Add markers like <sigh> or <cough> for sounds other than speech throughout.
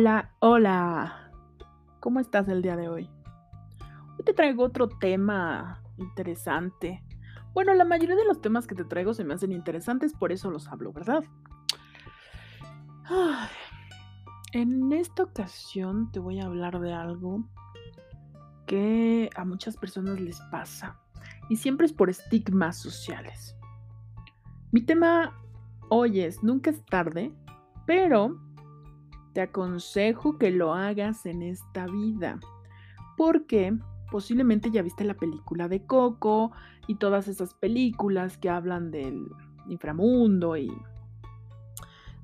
Hola, hola. ¿Cómo estás el día de hoy? Hoy te traigo otro tema interesante. Bueno, la mayoría de los temas que te traigo se me hacen interesantes, por eso los hablo, ¿verdad? En esta ocasión te voy a hablar de algo que a muchas personas les pasa y siempre es por estigmas sociales. Mi tema hoy es nunca es tarde, pero te aconsejo que lo hagas en esta vida, porque posiblemente ya viste la película de Coco y todas esas películas que hablan del inframundo y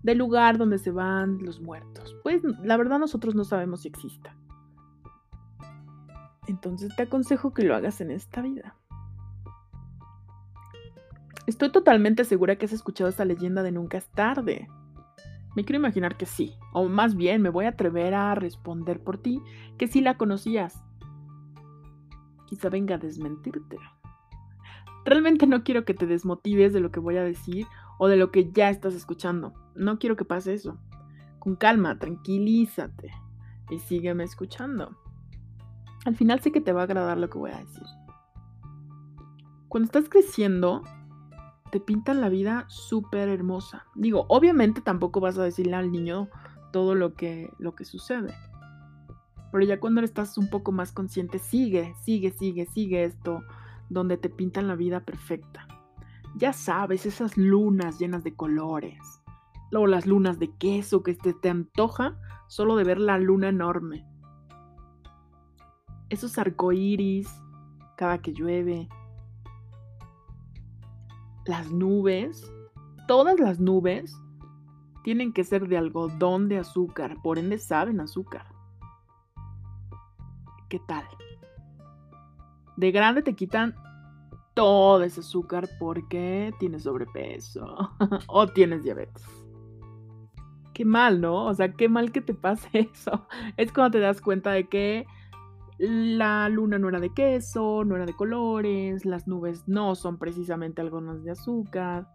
del lugar donde se van los muertos. Pues la verdad nosotros no sabemos si exista. Entonces te aconsejo que lo hagas en esta vida. Estoy totalmente segura que has escuchado esta leyenda de nunca es tarde. Me quiero imaginar que sí, o más bien me voy a atrever a responder por ti que sí la conocías. Quizá venga a desmentirte. Realmente no quiero que te desmotives de lo que voy a decir o de lo que ya estás escuchando. No quiero que pase eso. Con calma, tranquilízate y sígueme escuchando. Al final sé que te va a agradar lo que voy a decir. Cuando estás creciendo, te pintan la vida súper hermosa. Digo, obviamente tampoco vas a decirle al niño todo lo que, lo que sucede. Pero ya cuando estás un poco más consciente, sigue, sigue, sigue, sigue esto, donde te pintan la vida perfecta. Ya sabes, esas lunas llenas de colores. Luego las lunas de queso que te, te antoja solo de ver la luna enorme. Esos arcoíris cada que llueve, las nubes, todas las nubes, tienen que ser de algodón de azúcar, por ende saben azúcar. ¿Qué tal? De grande te quitan todo ese azúcar porque tienes sobrepeso <laughs> o tienes diabetes. Qué mal, ¿no? O sea, qué mal que te pase <laughs> eso. Es cuando te das cuenta de que la luna no era de queso, no era de colores, las nubes no son precisamente algodones de azúcar.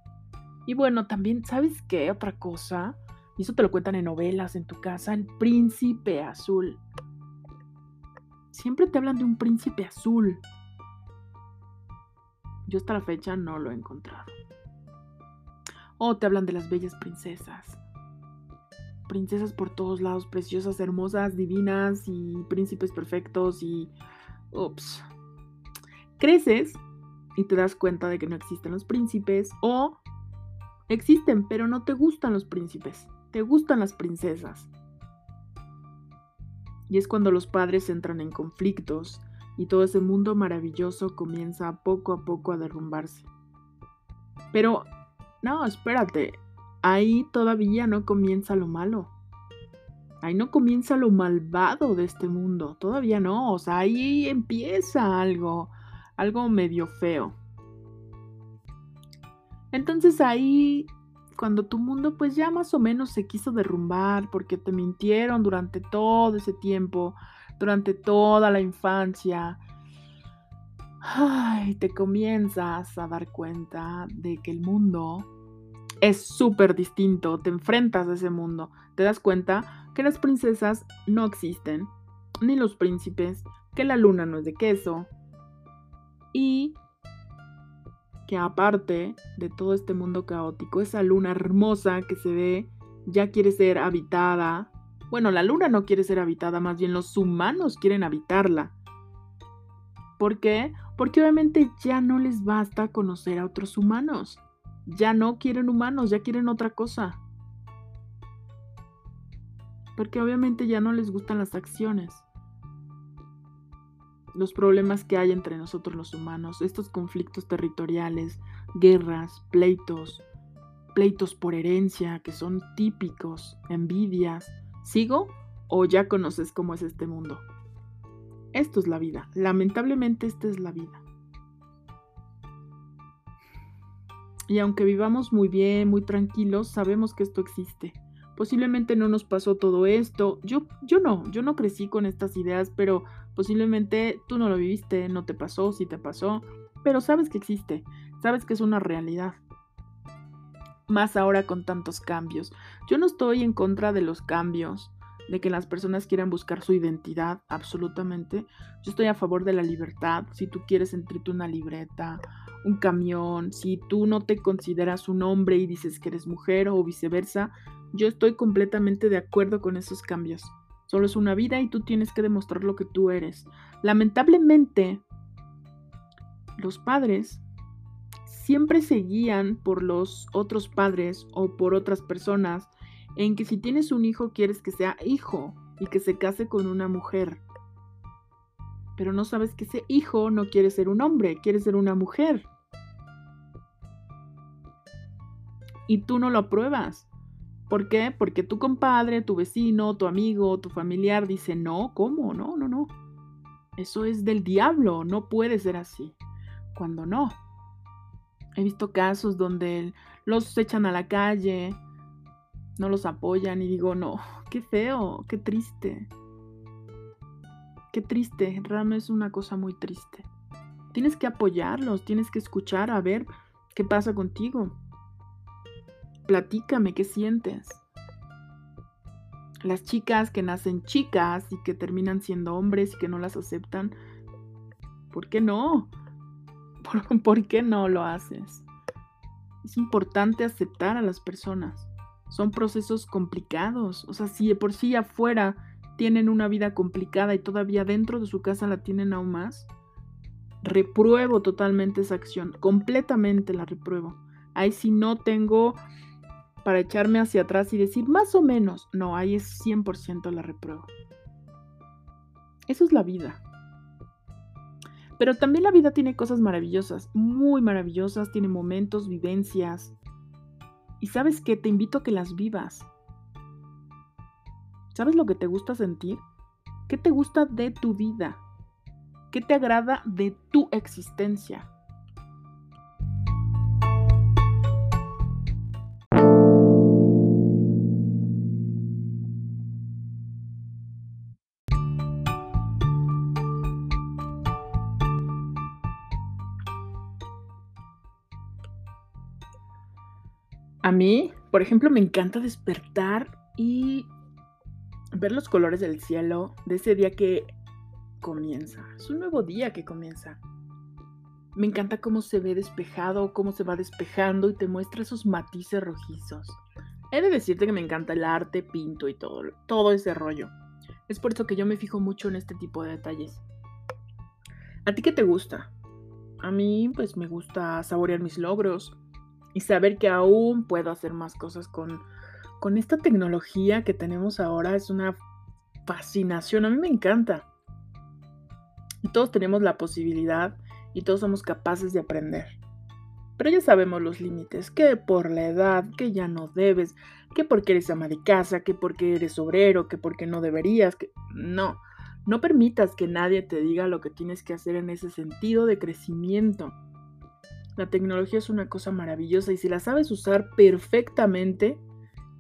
Y bueno, también, ¿sabes qué? Otra cosa, y eso te lo cuentan en novelas en tu casa, el príncipe azul. Siempre te hablan de un príncipe azul. Yo hasta la fecha no lo he encontrado. O te hablan de las bellas princesas princesas por todos lados, preciosas, hermosas, divinas y príncipes perfectos y... Ups. Creces y te das cuenta de que no existen los príncipes o existen, pero no te gustan los príncipes, te gustan las princesas. Y es cuando los padres entran en conflictos y todo ese mundo maravilloso comienza poco a poco a derrumbarse. Pero, no, espérate, ahí todavía no comienza lo malo. Ahí no comienza lo malvado de este mundo. Todavía no. O sea, ahí empieza algo, algo medio feo. Entonces ahí, cuando tu mundo pues ya más o menos se quiso derrumbar porque te mintieron durante todo ese tiempo, durante toda la infancia, ay, te comienzas a dar cuenta de que el mundo es súper distinto, te enfrentas a ese mundo, te das cuenta que las princesas no existen, ni los príncipes, que la luna no es de queso y que aparte de todo este mundo caótico, esa luna hermosa que se ve ya quiere ser habitada. Bueno, la luna no quiere ser habitada, más bien los humanos quieren habitarla. ¿Por qué? Porque obviamente ya no les basta conocer a otros humanos ya no quieren humanos, ya quieren otra cosa. Porque obviamente ya no les gustan las acciones. Los problemas que hay entre nosotros los humanos, estos conflictos territoriales, guerras, pleitos, pleitos por herencia que son típicos, envidias. ¿Sigo o ya conoces cómo es este mundo? Esto es la vida. Lamentablemente esta es la vida. Y aunque vivamos muy bien, muy tranquilos, sabemos que esto existe. Posiblemente no nos pasó todo esto. Yo, yo no, yo no crecí con estas ideas, pero posiblemente tú no lo viviste, no te pasó, sí te pasó, pero sabes que existe, sabes que es una realidad. más ahora con tantos cambios. Yo no estoy en contra de los cambios, de que las personas quieran buscar su identidad, absolutamente. Yo estoy a favor de la libertad. Si tú quieres sentirte una libreta, un camión, si tú no te consideras un hombre y dices que eres mujer o viceversa, yo estoy completamente de acuerdo con esos cambios. Solo es una vida y tú tienes que demostrar lo que tú eres. Lamentablemente, los padres siempre se guían por los otros padres o por otras personas en que si tienes un hijo quieres que sea hijo y que se case con una mujer. Pero no sabes que ese hijo no quiere ser un hombre, quiere ser una mujer. Y tú no lo apruebas. ¿Por qué? Porque tu compadre, tu vecino, tu amigo, tu familiar dice, no, ¿cómo? No, no, no. Eso es del diablo, no puede ser así. Cuando no. He visto casos donde los echan a la calle, no los apoyan y digo, no, qué feo, qué triste. Qué triste, realmente es una cosa muy triste. Tienes que apoyarlos, tienes que escuchar a ver qué pasa contigo. Platícame qué sientes. Las chicas que nacen chicas y que terminan siendo hombres y que no las aceptan, ¿por qué no? <laughs> ¿Por, qué no lo haces? Es importante aceptar a las personas. Son procesos complicados. O sea, si de por sí afuera tienen una vida complicada y todavía dentro de su casa la tienen aún más, repruebo totalmente esa acción. Completamente la repruebo. Ahí si no tengo para echarme hacia atrás y decir más o menos. No, ahí es 100% la repruebo. Eso es la vida. Pero también la vida tiene cosas maravillosas, muy maravillosas, tiene momentos, vivencias. Y sabes qué, te invito a que las vivas. ¿Sabes lo que te gusta sentir? ¿Qué te gusta de tu vida? ¿Qué te agrada de tu existencia? A mí, por ejemplo, me encanta despertar y ver los colores del cielo de ese día que comienza. Es un nuevo día que comienza. Me encanta cómo se ve despejado, cómo se va despejando y te muestra esos matices rojizos. He de decirte que me encanta el arte, pinto y todo, todo ese rollo. Es por eso que yo me fijo mucho en este tipo de detalles. ¿A ti qué te gusta? A mí, pues me gusta saborear mis logros, y saber que aún puedo hacer más cosas con, con esta tecnología que tenemos ahora es una fascinación. A mí me encanta. Todos tenemos la posibilidad y todos somos capaces de aprender. Pero ya sabemos los límites, que por la edad, que ya no debes, que porque eres ama de casa, que porque eres obrero, que porque no deberías, que no, no permitas que nadie te diga lo que tienes que hacer en ese sentido de crecimiento. La tecnología es una cosa maravillosa y si la sabes usar perfectamente,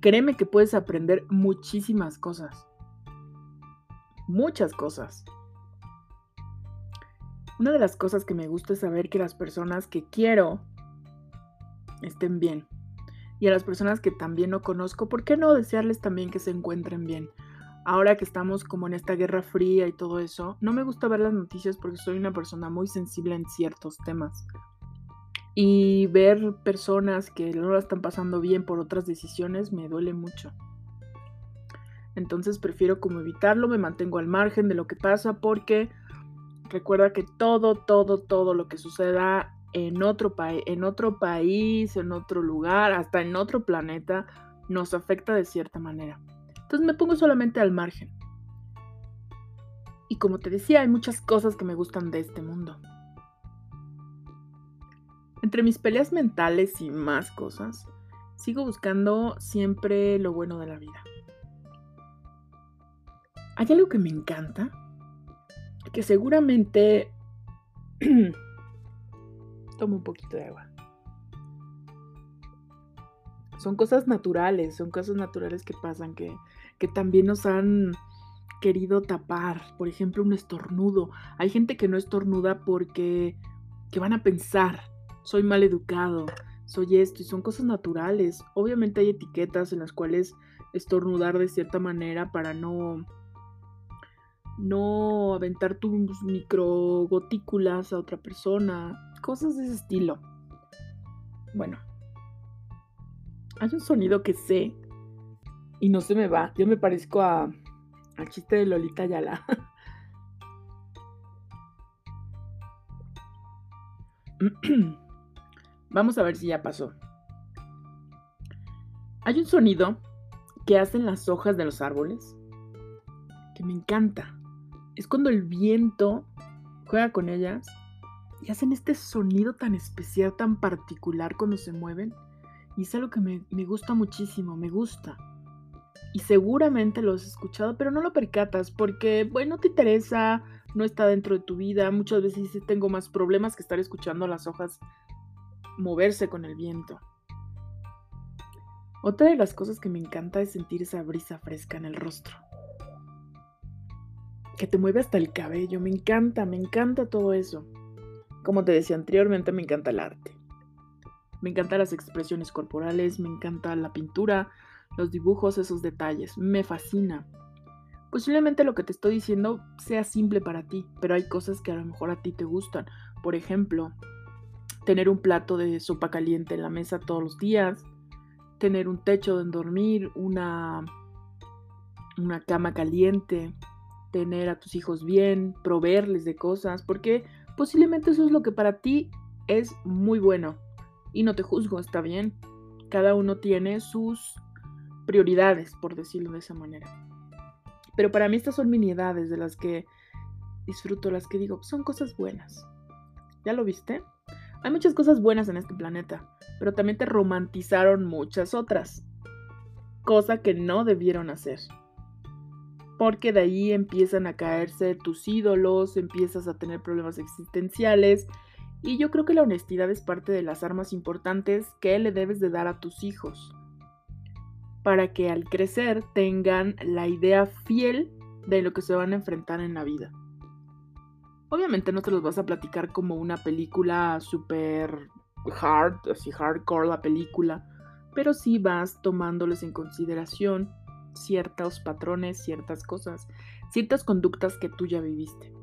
créeme que puedes aprender muchísimas cosas. Muchas cosas. Una de las cosas que me gusta es saber que las personas que quiero estén bien. Y a las personas que también no conozco, ¿por qué no desearles también que se encuentren bien? Ahora que estamos como en esta guerra fría y todo eso, no me gusta ver las noticias porque soy una persona muy sensible en ciertos temas y ver personas que no la están pasando bien por otras decisiones me duele mucho. Entonces prefiero como evitarlo, me mantengo al margen de lo que pasa porque recuerda que todo, todo, todo lo que suceda en otro, en otro país, en otro lugar, hasta en otro planeta, nos afecta de cierta manera. Entonces me pongo solamente al margen. Y como te decía, hay muchas cosas que me gustan de este mundo. Entre mis peleas mentales y más cosas, sigo buscando siempre lo bueno de la vida. Hay algo que me encanta, que seguramente... <clears throat> Tomo un poquito de agua. Son cosas naturales, son cosas naturales que pasan, que, que también nos han querido tapar. Por ejemplo, un estornudo. Hay gente que no estornuda porque que van a pensar soy mal educado, soy esto y son cosas naturales. Obviamente hay etiquetas en las cuales estornudar de cierta manera para no no aventar tus microgotículas a otra persona, cosas de ese estilo. Bueno, hay un sonido que sé y no se me va. Yo me parezco a al chiste de Lolita Yala. <laughs> Vamos a ver si ya pasó. Hay un sonido que hacen las hojas de los árboles que me encanta. Es cuando el viento juega con ellas y hacen este sonido tan especial, tan particular cuando se mueven. Y es algo que me, gusta muchísimo, me gusta. Y seguramente lo has escuchado, pero no lo percatas porque, bueno, no te interesa, no está dentro de tu vida. Muchas veces tengo más problemas que estar escuchando las hojas moverse con el viento. Otra de las cosas que me encanta es sentir esa brisa fresca en el rostro. Que te mueve hasta el cabello. Me encanta, me encanta todo eso. Como te decía anteriormente, me encanta el arte. Me encantan las expresiones corporales, me encanta la pintura, los dibujos, esos detalles. Me fascina. Posiblemente lo que te estoy diciendo sea simple para ti, pero hay cosas que a lo mejor a ti te gustan. Por ejemplo, tener un plato de sopa caliente en la mesa todos los días, tener un techo donde dormir, una, una cama caliente, tener a tus hijos bien, proveerles de cosas, porque posiblemente eso es lo que para ti es muy bueno. Y no te juzgo, está bien. Cada uno tiene sus prioridades, por decirlo de esa manera. Pero para mí estas son miniedades de las que disfruto, las que digo, son cosas buenas. ¿Ya lo viste? Hay muchas cosas buenas en este planeta, pero también te romantizaron muchas otras, cosa que no debieron hacer. Porque de ahí empiezan a caerse tus ídolos, empiezas a tener problemas existenciales, y yo creo que la honestidad es parte de las armas importantes que le debes de dar a tus hijos para que al crecer tengan la idea fiel de lo que se van a enfrentar en la vida. Obviamente no te los vas a platicar como una película super hard, así hardcore la película, pero sí vas tomándoles en consideración ciertos patrones, ciertas cosas, ciertas conductas que tú ya viviste.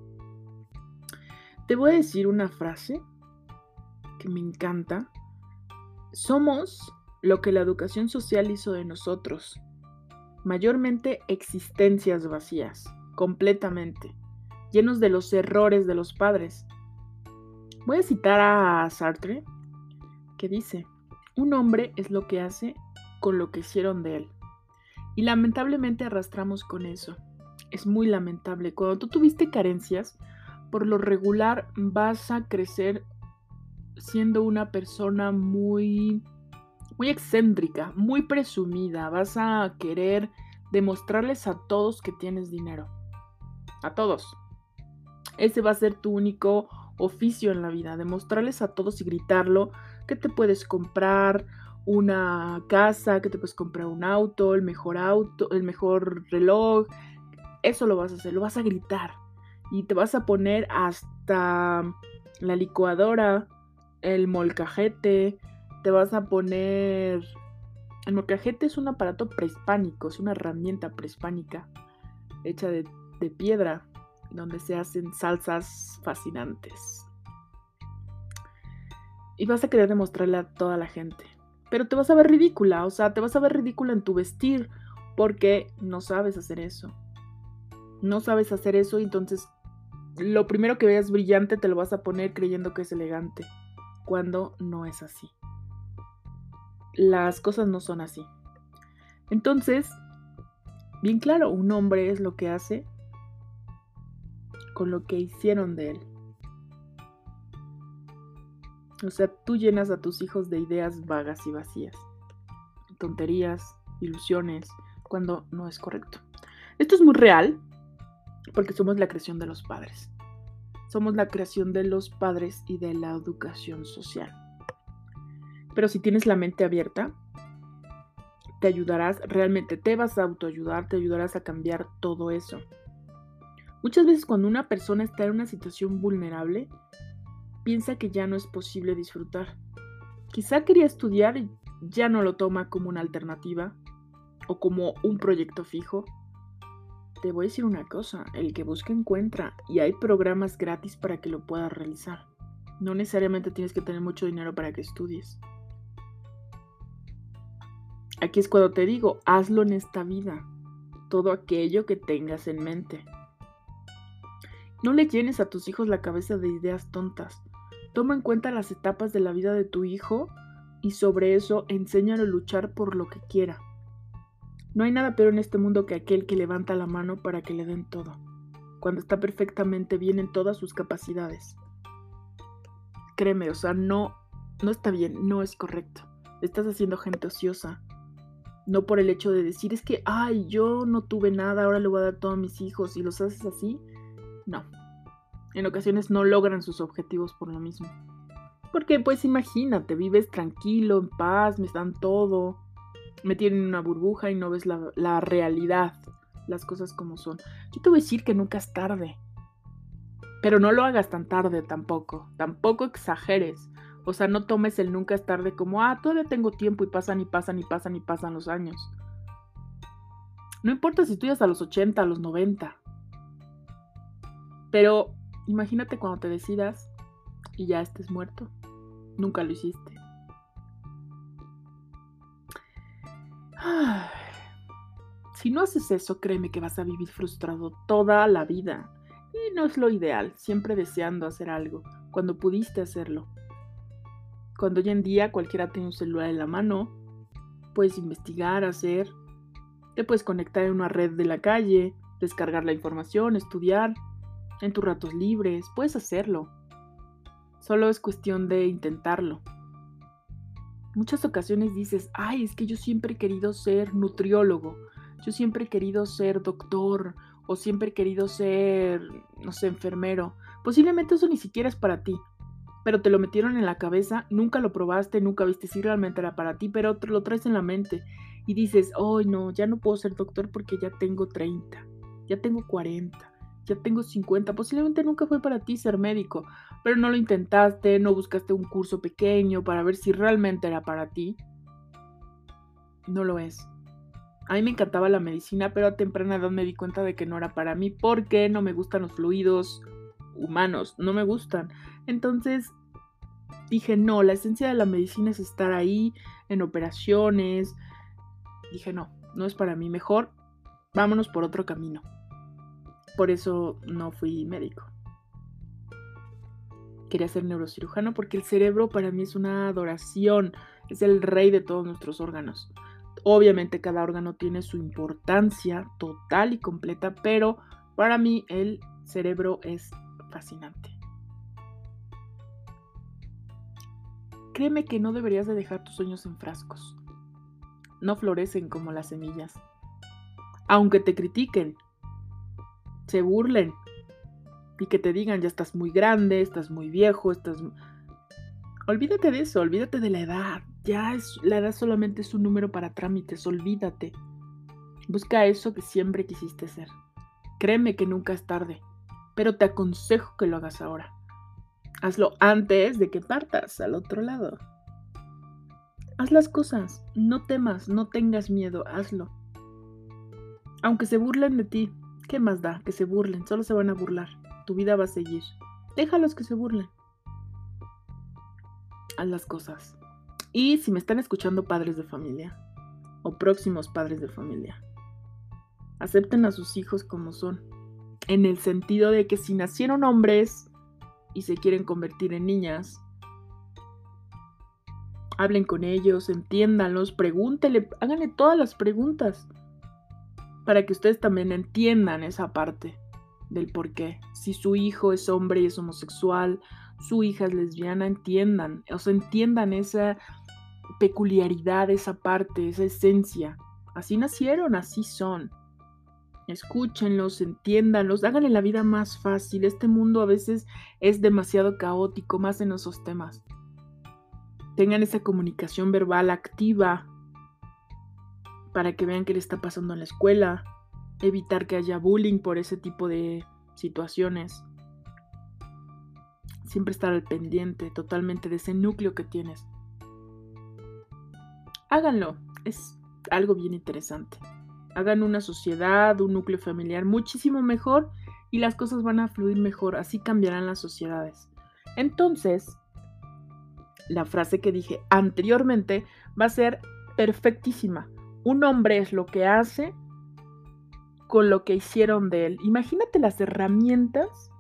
Te voy a decir una frase que me encanta. Somos lo que la educación social hizo de nosotros. Mayormente existencias vacías, completamente, llenos de los errores de los padres. Voy a citar a Sartre, que dice, un hombre es lo que hace con lo que hicieron de él. Y lamentablemente arrastramos con eso. Es muy lamentable. Cuando tú tuviste carencias, por lo regular vas a crecer siendo una persona muy muy excéntrica, muy presumida, vas a querer demostrarles a todos que tienes dinero. A todos. Ese va a ser tu único oficio en la vida, demostrarles a todos y gritarlo que te puedes comprar una casa, que te puedes comprar un auto, el mejor auto, el mejor reloj. Eso lo vas a hacer, lo vas a gritar y te vas a poner hasta la licuadora, el molcajete, te vas a poner... El molcajete es un aparato prehispánico, es una herramienta prehispánica hecha de, de piedra, donde se hacen salsas fascinantes. Y vas a querer demostrarle a toda la gente. Pero te vas a ver ridícula, o sea, te vas a ver ridícula en tu vestir porque no sabes hacer eso. No sabes hacer eso y entonces lo primero que veas brillante te lo vas a poner creyendo que es elegante, cuando no es así las cosas no son así. Entonces, bien claro, un hombre es lo que hace con lo que hicieron de él. O sea, tú llenas a tus hijos de ideas vagas y vacías, tonterías, ilusiones, cuando no es correcto. Esto es muy real porque somos la creación de los padres. Somos la creación de los padres y de la educación social. Pero si tienes la mente abierta, te ayudarás, realmente te vas a autoayudar, te ayudarás a cambiar todo eso. Muchas veces cuando una persona está en una situación vulnerable, piensa que ya no es posible disfrutar. Quizá quería estudiar y ya no lo toma como una alternativa o como un proyecto fijo. Te voy a decir una cosa, el que busca encuentra y hay programas gratis para que lo puedas realizar. No necesariamente tienes que tener mucho dinero para que estudies. Aquí es cuando te digo, hazlo en esta vida, todo aquello que tengas en mente. No le llenes a tus hijos la cabeza de ideas tontas. Toma en cuenta las etapas de la vida de tu hijo y sobre eso enséñalo a luchar por lo que quiera. No hay nada peor en este mundo que aquel que levanta la mano para que le den todo, cuando está perfectamente bien en todas sus capacidades. Créeme, o sea, no, no está bien, no es correcto. Estás haciendo gente ociosa. No por el hecho de decir, es que, ay, yo no tuve nada, ahora le voy a dar todo a mis hijos y los haces así. No. En ocasiones no logran sus objetivos por lo mismo. Porque pues imagínate, vives tranquilo, en paz, me dan todo, me tienen en una burbuja y no ves la, realidad, las cosas como son. Yo te voy a decir que nunca es tarde. Pero no lo hagas tan tarde tampoco, tampoco exageres. O sea, no tomes el nunca es tarde como, ah, todavía tengo tiempo y pasan y pasan y pasan y pasan los años. No importa si estudias a los 80, a los 90. Pero imagínate cuando te decidas y ya estés muerto. Nunca lo hiciste. Si no haces eso, créeme que vas a vivir frustrado toda la vida. Y no es lo ideal, siempre deseando hacer algo, cuando pudiste hacerlo. Cuando hoy en día cualquiera tiene un celular en la mano, puedes investigar, hacer, te puedes conectar en una red de la calle, descargar la información, estudiar, en tus ratos libres, puedes hacerlo. Solo es cuestión de intentarlo. Muchas ocasiones dices, ay, es que yo siempre he querido ser nutriólogo, yo siempre he querido ser doctor o siempre he querido ser, no sé, enfermero. Posiblemente eso ni siquiera es para ti, pero te lo metieron en la cabeza, nunca lo probaste, nunca viste si realmente era para ti, pero lo traes en la mente y dices, oh no, ya no puedo ser doctor porque ya tengo 30, ya tengo 40, ya tengo 50, posiblemente nunca fue para ti ser médico, pero no lo intentaste, no buscaste un curso pequeño para ver si realmente era para ti. No lo es. A mí me encantaba la medicina, pero a temprana edad me di cuenta de que no era para mí porque no me gustan los fluidos humanos, no me gustan. Entonces dije, no, la esencia de la medicina es estar ahí en operaciones. Dije, no, no es para mí, mejor vámonos por otro camino. Por eso no fui médico. Quería ser neurocirujano porque el cerebro para mí es una adoración, es el rey de todos nuestros órganos. Obviamente cada órgano tiene su importancia total y completa, pero para mí el cerebro es fascinante. Créeme que no deberías de dejar tus sueños en frascos. No florecen como las semillas. Aunque te critiquen, se burlen y que te digan ya estás muy grande, estás muy viejo, estás... Olvídate de eso, olvídate de la edad. Ya es, la edad solamente es un número para trámites, olvídate. Busca eso que siempre quisiste ser. Créeme que nunca es tarde, pero te aconsejo que lo hagas ahora. Hazlo antes de que partas al otro lado. Haz las cosas, no temas, no tengas miedo, hazlo. Aunque se burlen de ti, ¿qué más da que se burlen? Solo se van a burlar. Tu vida va a seguir. Déjalos que se burlen. Haz las cosas. Y si me están escuchando padres de familia o próximos padres de familia, acepten a sus hijos como son, en el sentido de que si nacieron hombres y se quieren convertir en niñas, hablen con ellos, entiéndanlos, pregúntenle, háganle todas las preguntas para que ustedes también entiendan esa parte del por qué. Si su hijo es hombre y es homosexual, su hija es lesbiana, entiendan, o sea, entiendan esa peculiaridad, esa parte, esa esencia. Así nacieron, así son. Escúchenlos, entiéndanlos, háganle la vida más fácil. Este mundo a veces es demasiado caótico, más en esos temas. Tengan esa comunicación verbal activa para que vean qué le está pasando en la escuela, evitar que haya bullying por ese tipo de situaciones. Siempre estar al pendiente totalmente de ese núcleo que tienes Háganlo, es algo bien interesante. Hagan una sociedad, un núcleo familiar muchísimo mejor y las cosas van a fluir mejor, así cambiarán las sociedades. Entonces, la frase que dije anteriormente va a ser perfectísima. Un hombre es lo que hace con lo que hicieron de él. Imagínate las herramientas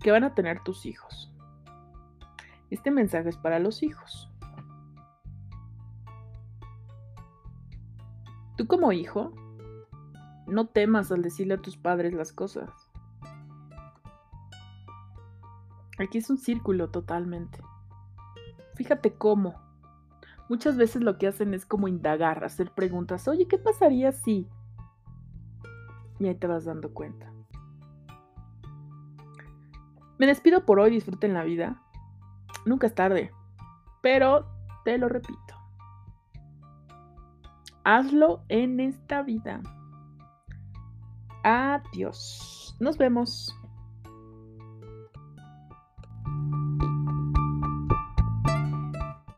que van a tener tus hijos. Este mensaje es para los hijos. Tú como hijo, no temas al decirle a tus padres las cosas. Aquí es un círculo totalmente. Fíjate cómo. Muchas veces lo que hacen es como indagar, hacer preguntas. Oye, ¿qué pasaría si? Y ahí te vas dando cuenta. Me despido por hoy, disfruten la vida. Nunca es tarde, pero te lo repito. Hazlo en esta vida. Adiós. Nos vemos.